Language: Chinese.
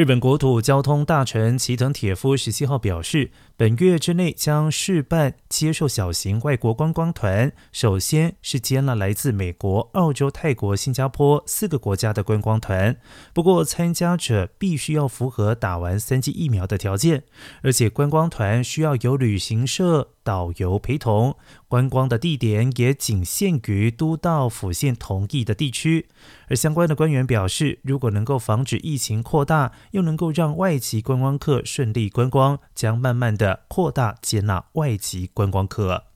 日本国土交通大臣齐藤铁夫十七号表示，本月之内将试办接受小型外国观光团，首先是接纳来自美国、澳洲、泰国、新加坡四个国家的观光团。不过，参加者必须要符合打完三剂疫苗的条件，而且观光团需要有旅行社导游陪同。观光的地点也仅限于都道府县同意的地区。而相关的官员表示，如果能够防止疫情扩大，又能够让外籍观光客顺利观光，将慢慢的扩大接纳外籍观光客。